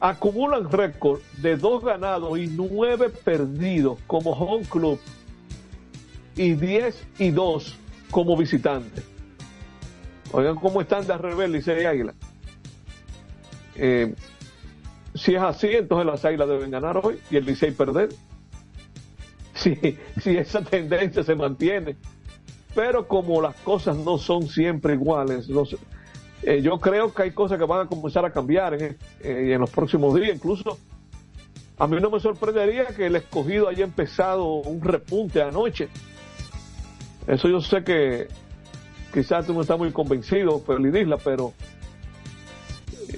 acumulan récord de dos ganados y nueve perdidos como home club y 10 y 2 como visitante. Oigan cómo están de al revés Licey y Águila. Eh, si es así, entonces las Águilas deben ganar hoy y el Licey perder. Si, si esa tendencia se mantiene. Pero como las cosas no son siempre iguales, eh, yo creo que hay cosas que van a comenzar a cambiar en, eh, en los próximos días. Incluso a mí no me sorprendería que el escogido haya empezado un repunte anoche. Eso yo sé que quizás tú no estás muy convencido, Felidisla, pero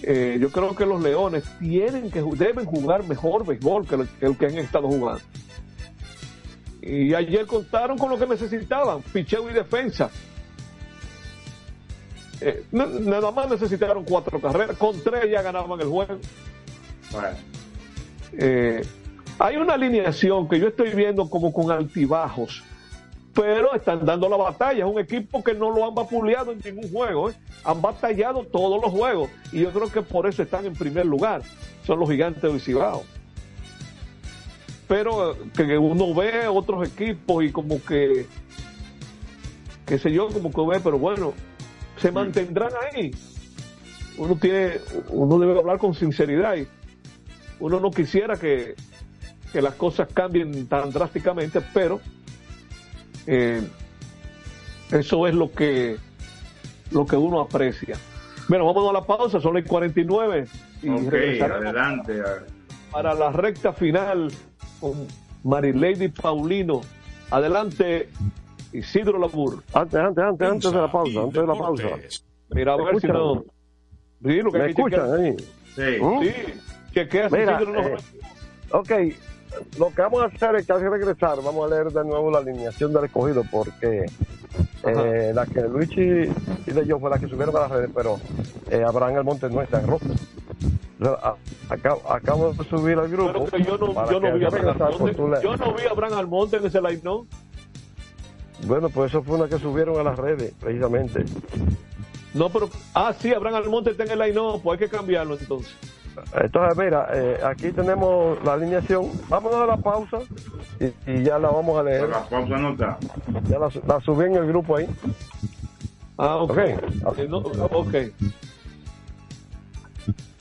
eh, yo creo que los Leones tienen que deben jugar mejor béisbol que el que han estado jugando. Y ayer contaron con lo que necesitaban, picheo y defensa. Eh, nada más necesitaron cuatro carreras, con tres ya ganaban el juego. Eh, hay una alineación que yo estoy viendo como con altibajos, pero están dando la batalla. Es un equipo que no lo han vapuleado en ningún juego, ¿eh? han batallado todos los juegos y yo creo que por eso están en primer lugar. Son los gigantes de Cibao. Pero que uno ve otros equipos y como que, qué sé yo, como que ve, pero bueno, se mantendrán ahí. Uno tiene, uno debe hablar con sinceridad y uno no quisiera que, que las cosas cambien tan drásticamente, pero Eh, eso es lo que, lo que uno aprecia. Bueno, vamos a la pausa, son las 49 y Ok, regresaremos adelante. para la recta final con Marilady Paulino. Adelante, Isidro Labur. Antes, antes, antes, antes de la pausa, antes de la pausa. Mira, a ver si no. Sí, lo que ¿Me que escuchan ahí? Sí. ¿Mm? Sí, si Mira, Isidro eh, ok, lo que vamos a hacer es que al regresar vamos a leer de nuevo la alineación del escogido porque eh, la que Luigi y de yo fue la que subieron a las redes, pero eh, Abraham Almonte no está en ropa. Acabo, acabo de subir al grupo. Pero que yo no, yo no que vi a pues, Almonte. Yo no vi a Abraham Almonte en ese line, ¿no? Bueno, pues eso fue una que subieron a las redes, precisamente. No, pero. Ah, sí, Abraham Almonte está en el line, no, pues hay que cambiarlo entonces. Entonces, mira, eh, aquí tenemos la alineación. Vámonos a la pausa y, y ya la vamos a leer. La pausa no está. Ya la, la subí en el grupo ahí. Ah, ok. Ok. Eh, no, ok.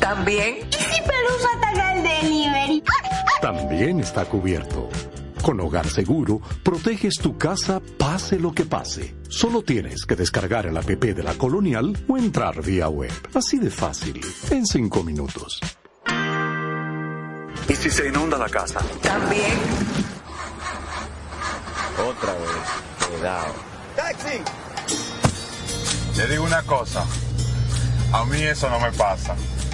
También. ¿Y si Pelusa ataca el delivery? También está cubierto. Con Hogar Seguro, proteges tu casa pase lo que pase. Solo tienes que descargar el app de la Colonial o entrar vía web. Así de fácil, en cinco minutos. ¿Y si se inunda la casa? También. Otra vez. Cuidado. ¡Taxi! Le digo una cosa. A mí eso no me pasa.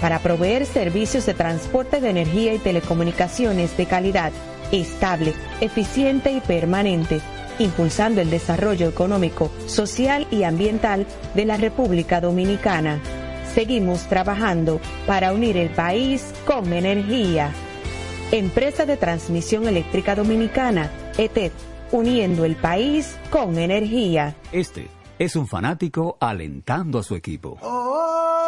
para proveer servicios de transporte de energía y telecomunicaciones de calidad, estable, eficiente y permanente, impulsando el desarrollo económico, social y ambiental de la República Dominicana. Seguimos trabajando para unir el país con energía. Empresa de Transmisión Eléctrica Dominicana, ETED, uniendo el país con energía. Este es un fanático alentando a su equipo. Oh, oh,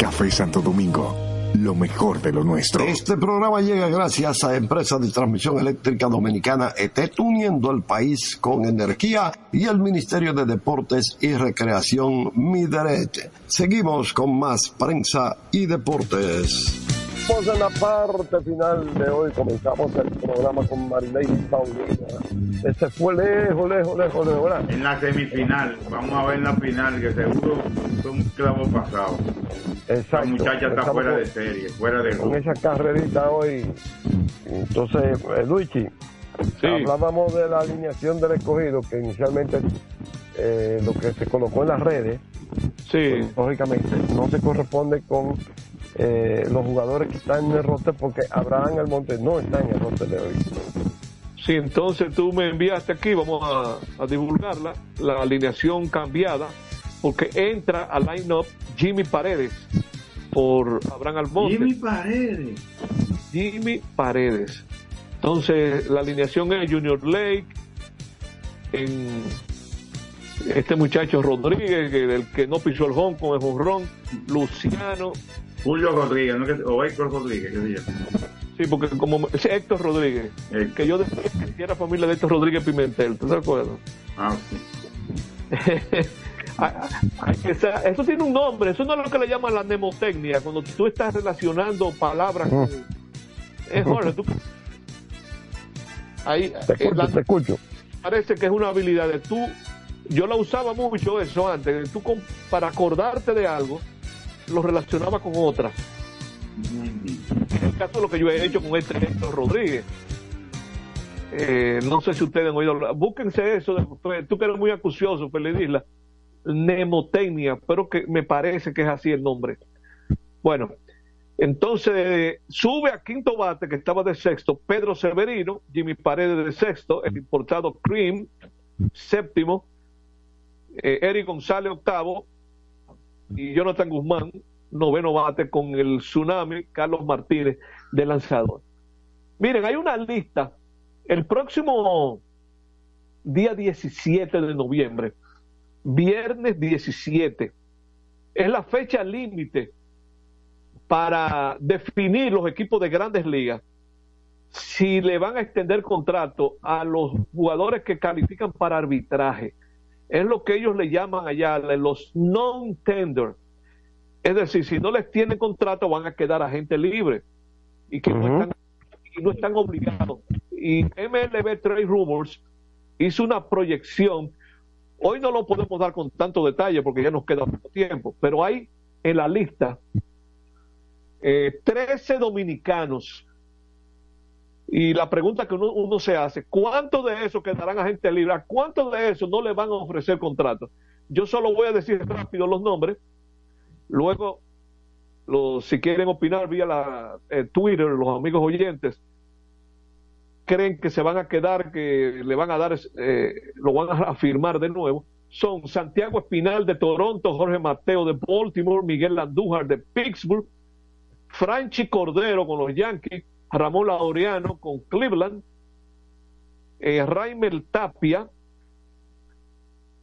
Café Santo Domingo, lo mejor de lo nuestro. Este programa llega gracias a Empresa de Transmisión Eléctrica Dominicana ET, uniendo el país con energía y el Ministerio de Deportes y Recreación Mideret. Seguimos con más prensa y deportes. Estamos en la parte final de hoy. Comenzamos el programa con Marilei Paulina. Ese fue lejos, lejos, lejos, lejos. ¿verdad? En la semifinal, vamos a ver en la final, que seguro fue un clavo pasado. Exacto. La muchacha está Estamos fuera con- de serie, fuera de Con esa carrerita hoy. Entonces, eh, Luigi, hablábamos de la alineación del escogido, que inicialmente eh, lo que se colocó en las redes, sí. pues, lógicamente, no se corresponde con eh, los jugadores que están en el roster, porque Abraham Almonte no está en el roster de hoy. Sí, entonces tú me enviaste aquí, vamos a, a divulgarla, la alineación cambiada, porque entra al line-up Jimmy Paredes por Abraham Almonte. Jimmy Paredes. Jimmy Paredes. Entonces, la alineación es Junior Lake, en este muchacho Rodríguez, que, del que no pisó el home con el jonrón, Luciano. Julio Rodríguez, ¿no? O Héctor Rodríguez, ¿qué llama? Sí, porque como es Héctor Rodríguez, que yo decía que era familia de Héctor Rodríguez Pimentel, ¿tú te acuerdas? Ah, sí. *laughs* Ay, esa- eso tiene un nombre, eso no es lo que le llaman la mnemotecnia, cuando tú estás relacionando palabras con... Es Jorge, tú... Ahí, Te eh, escucho, la- te escucho. parece que es una habilidad de tú, yo la usaba mucho eso antes, tú con- para acordarte de algo, lo relacionaba con otra. En el caso de lo que yo he hecho con este Héctor Rodríguez. Eh, no sé si ustedes han oído hablar. Búsquense eso, de- tú que eres muy acucioso, Feliz Isla. Nemotecnia, pero que me parece que es así el nombre. Bueno, entonces sube a quinto bate, que estaba de sexto, Pedro Severino, Jimmy Paredes de sexto, el importado Cream, séptimo, eh, Eric González octavo, y Jonathan Guzmán, noveno bate con el Tsunami, Carlos Martínez de lanzador. Miren, hay una lista. El próximo día 17 de noviembre, viernes 17, es la fecha límite para definir los equipos de grandes ligas si le van a extender contrato a los jugadores que califican para arbitraje. Es lo que ellos le llaman allá los non-tender. Es decir, si no les tienen contrato van a quedar agentes libres y que no, están, y no están obligados. Y MLB Trade Rumors hizo una proyección. Hoy no lo podemos dar con tanto detalle porque ya nos queda poco tiempo, pero hay en la lista eh, 13 dominicanos. Y la pregunta que uno, se hace, ¿cuántos de esos quedarán agentes libres? ¿A cuántos de esos no le van a ofrecer contrato? Yo solo voy a decir rápido los nombres. Luego, los, si quieren opinar vía la eh, Twitter, los amigos oyentes, creen que se van a quedar, que le van a dar, eh, lo van a firmar de nuevo. son Santiago Espinal de Toronto, Jorge Mateo de Baltimore, Miguel Andújar de Pittsburgh, Franchi Cordero con los Yankees, Ramón Laureano con Cleveland, eh, Raimel Tapia,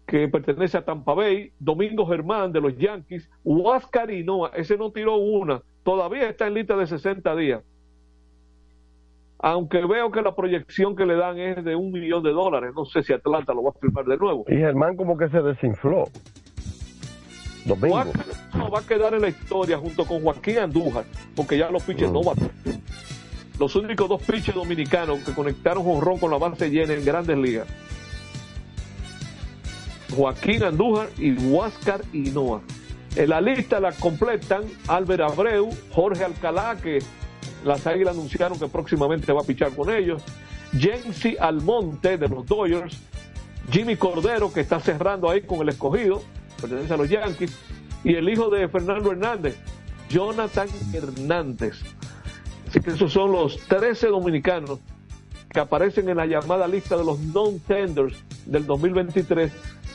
que pertenece a Tampa Bay, Domingo Germán de los Yankees, Huáscar Hinoa, ese no tiró una, todavía está en lista de 60 días. Aunque veo que la proyección que le dan es de un millón de dólares, no sé si Atlanta lo va a firmar de nuevo. Y Germán como que se desinfló. Domingo. Huáscar no va a quedar en la historia junto con Joaquín Andújar, porque ya los pitchers no van. Los únicos dos pitchers dominicanos que conectaron jonrón con la base llena en grandes ligas. Joaquín Andújar y Huáscar Hinoa. En la lista la completan Albert Abreu, Jorge Alcalá, que las Águilas anunciaron que próximamente va a pichar con ellos, Jensi Almonte de los Dodgers, Jimmy Cordero, que está cerrando ahí con el escogido, pertenece a los Yankees, y el hijo de Fernando Hernández, Jonathan Hernández. Así que esos son los 13 dominicanos que aparecen en la llamada lista de los non-tenders del 2023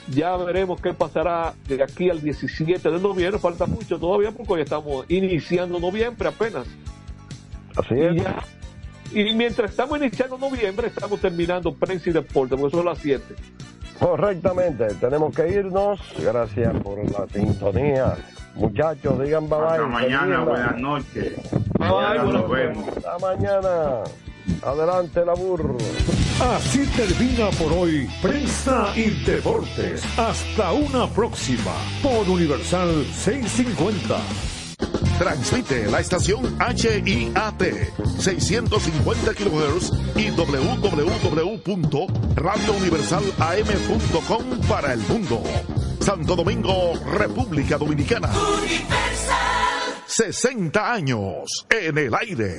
ya veremos qué pasará de aquí al 17 de noviembre. Falta mucho todavía porque hoy estamos iniciando noviembre apenas. Así Y, es. ya- y mientras estamos iniciando noviembre, estamos terminando prensa y deporte, porque son las 7. Correctamente, tenemos que irnos. Gracias por la sintonía. Muchachos, digan bye bye. Hasta mañana, buenas noches. Bye, Mañana nos vemos. Hasta mañana. Adelante, la burro. Así termina por hoy Prensa y Deportes. Hasta una próxima por Universal 650. Transmite la estación HIAT 650 kHz y www.radiouniversalam.com para el mundo. Santo Domingo, República Dominicana. 60 años en el aire.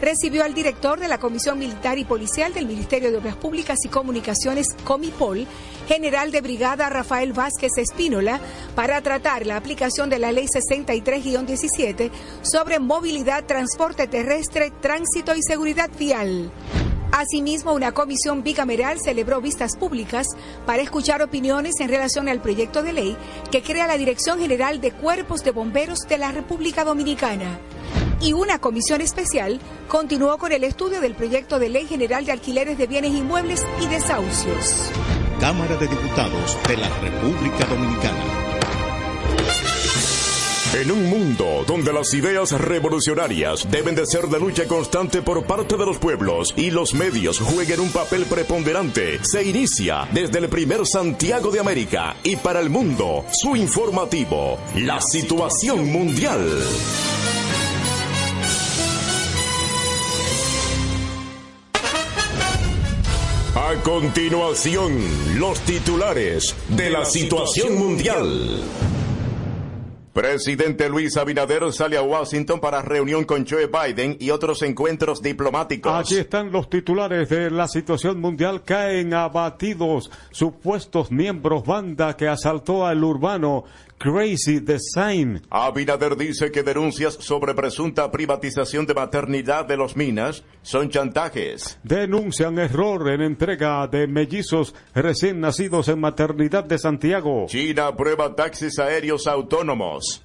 recibió al director de la Comisión Militar y Policial del Ministerio de Obras Públicas y Comunicaciones, Comipol, general de brigada Rafael Vázquez Espínola, para tratar la aplicación de la Ley 63-17 sobre movilidad, transporte terrestre, tránsito y seguridad vial. Asimismo, una comisión bicameral celebró vistas públicas para escuchar opiniones en relación al proyecto de ley que crea la Dirección General de Cuerpos de Bomberos de la República Dominicana. Y una comisión especial continuó con el estudio del proyecto de ley general de alquileres de bienes inmuebles y desahucios. Cámara de Diputados de la República Dominicana. En un mundo donde las ideas revolucionarias deben de ser de lucha constante por parte de los pueblos y los medios jueguen un papel preponderante, se inicia desde el primer Santiago de América y para el mundo su informativo, la situación mundial. A continuación, los titulares de la situación mundial. Presidente Luis Abinader sale a Washington para reunión con Joe Biden y otros encuentros diplomáticos. Aquí están los titulares de la situación mundial. Caen abatidos supuestos miembros banda que asaltó al urbano Crazy Design. Abinader dice que denuncias sobre presunta privatización de maternidad de los minas son chantajes. Denuncian error en entrega de mellizos recién nacidos en maternidad de Santiago. China aprueba taxis aéreos autónomos.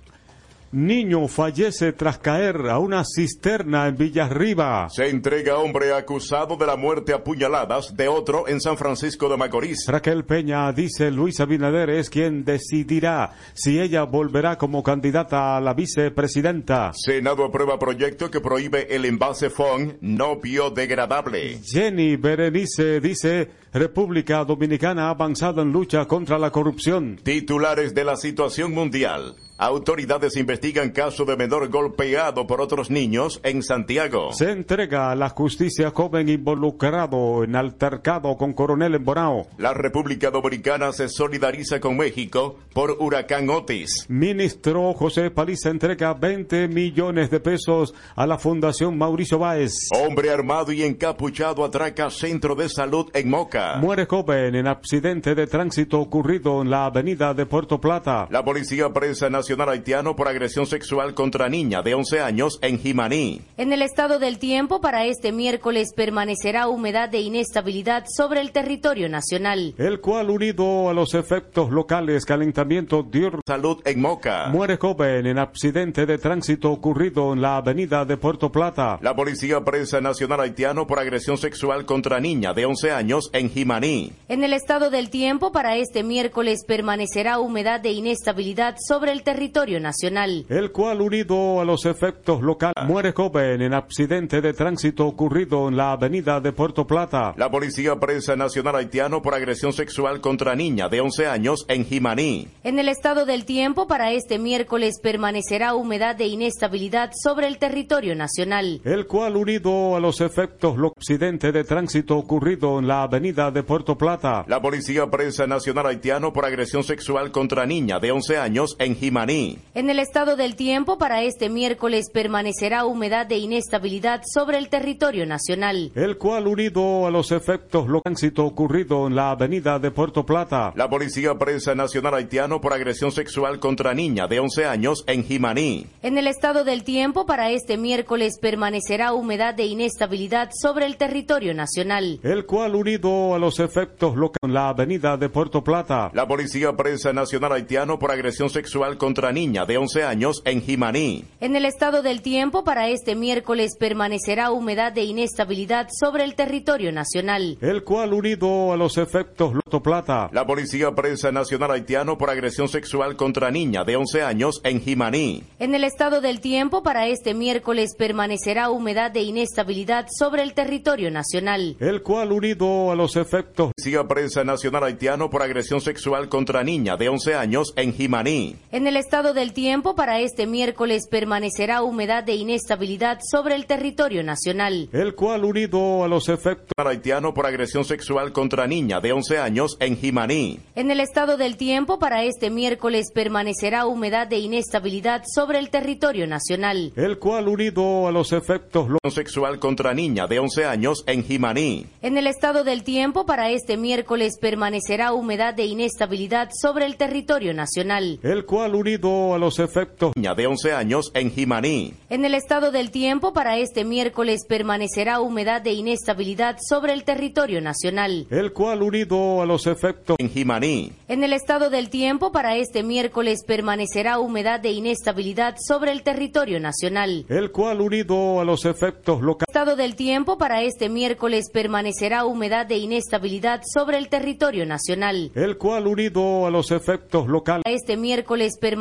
Niño fallece tras caer a una cisterna en Villarriba. Se entrega hombre acusado de la muerte a puñaladas de otro en San Francisco de Macorís. Raquel Peña dice Luis Abinader es quien decidirá si ella volverá como candidata a la vicepresidenta. Senado aprueba proyecto que prohíbe el envase FON no biodegradable. Jenny Berenice dice República Dominicana ha avanzado en lucha contra la corrupción. Titulares de la situación mundial. Autoridades investigan caso de menor golpeado por otros niños en Santiago. Se entrega a la justicia joven involucrado en altercado con coronel en Bonao. La República Dominicana se solidariza con México por huracán Otis. Ministro José Paliza entrega 20 millones de pesos a la Fundación Mauricio Báez. Hombre armado y encapuchado atraca centro de salud en Moca. Muere joven en accidente de tránsito ocurrido en la avenida de Puerto Plata. La policía presa nacional haitiano por agresión sexual contra niña de 11 años en Jimaní. En el estado del tiempo para este miércoles permanecerá humedad de inestabilidad sobre el territorio nacional. El cual unido a los efectos locales calentamiento diurno salud en Moca. Muere joven en accidente de tránsito ocurrido en la avenida de Puerto Plata. La policía presa nacional haitiano por agresión sexual contra niña de 11 años en Jimaní. En el estado del tiempo para este miércoles permanecerá humedad de inestabilidad sobre el territorio nacional. El cual unido a los efectos locales muere joven en accidente de tránsito ocurrido en la avenida de Puerto Plata. La policía presa nacional haitiano por agresión sexual contra niña de 11 años en Jimaní. En el estado del tiempo para este miércoles permanecerá humedad de inestabilidad sobre el territorio nacional. El cual unido a los efectos locales accidente de tránsito ocurrido en la avenida de Puerto Plata. La policía presa nacional haitiano por agresión sexual contra niña de 11 años en Jimaní. En el estado del tiempo para este miércoles permanecerá humedad de inestabilidad sobre el territorio nacional. El cual unido a los efectos lo tránsito ocurrido en la avenida de Puerto Plata. La policía presa nacional haitiano por agresión sexual contra niña de 11 años en Jimaní. En el estado del tiempo para este miércoles permanecerá humedad de inestabilidad sobre el territorio nacional. El cual unido a los efectos locales en la avenida de Puerto Plata. La policía presa nacional haitiano por agresión sexual contra niña de 11 años en Jimaní. En el estado del tiempo para este miércoles permanecerá humedad de inestabilidad sobre el territorio nacional. El cual unido a los efectos Loto Plata. La policía presa nacional haitiano por agresión sexual contra niña de 11 años en Jimaní. En el estado del tiempo para este miércoles permanecerá humedad de inestabilidad sobre el territorio nacional. El cual unido a los efectos policía presa nacional haitiano por agresión sexual contra niña de 11 años en Jimaní. En el estado del tiempo para este miércoles permanecerá humedad de inestabilidad sobre el territorio nacional. El cual unido a los efectos haitiano por agresión sexual contra niña de 11 años en Jimaní. En el estado del tiempo para este miércoles permanecerá humedad de inestabilidad sobre el territorio nacional. El cual unido a los efectos sexual contra niña de 11 años en Jimaní. En el estado del tiempo para este miércoles permanecerá humedad de inestabilidad sobre el territorio nacional. El cual unido a los efectos niña de 11 años en Jimaní. En el estado del tiempo para este miércoles permanecerá humedad de inestabilidad sobre el territorio nacional. El cual unido a los efectos en Jimaní. En el estado del tiempo para este miércoles permanecerá humedad de inestabilidad sobre el territorio nacional. El cual unido a los efectos locales. Estado del tiempo para este miércoles permanecerá humedad de inestabilidad sobre el territorio nacional. El cual unido a los efectos locales. Este miércoles permanecerá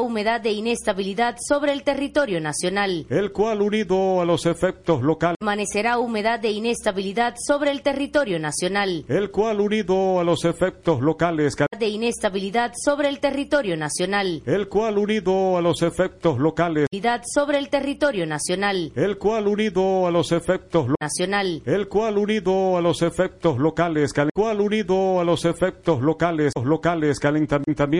humedad de inestabilidad sobre el territorio nacional. El cual unido a los efectos locales. Permanecerá humedad de inestabilidad sobre el territorio nacional. El cual unido a los efectos locales. De inestabilidad sobre el territorio nacional. El cual unido a los efectos locales. Sobre el territorio nacional. El cual unido a los efectos nacional. El cual unido a los efectos locales. El cual unido a los efectos locales. Locales calentamiento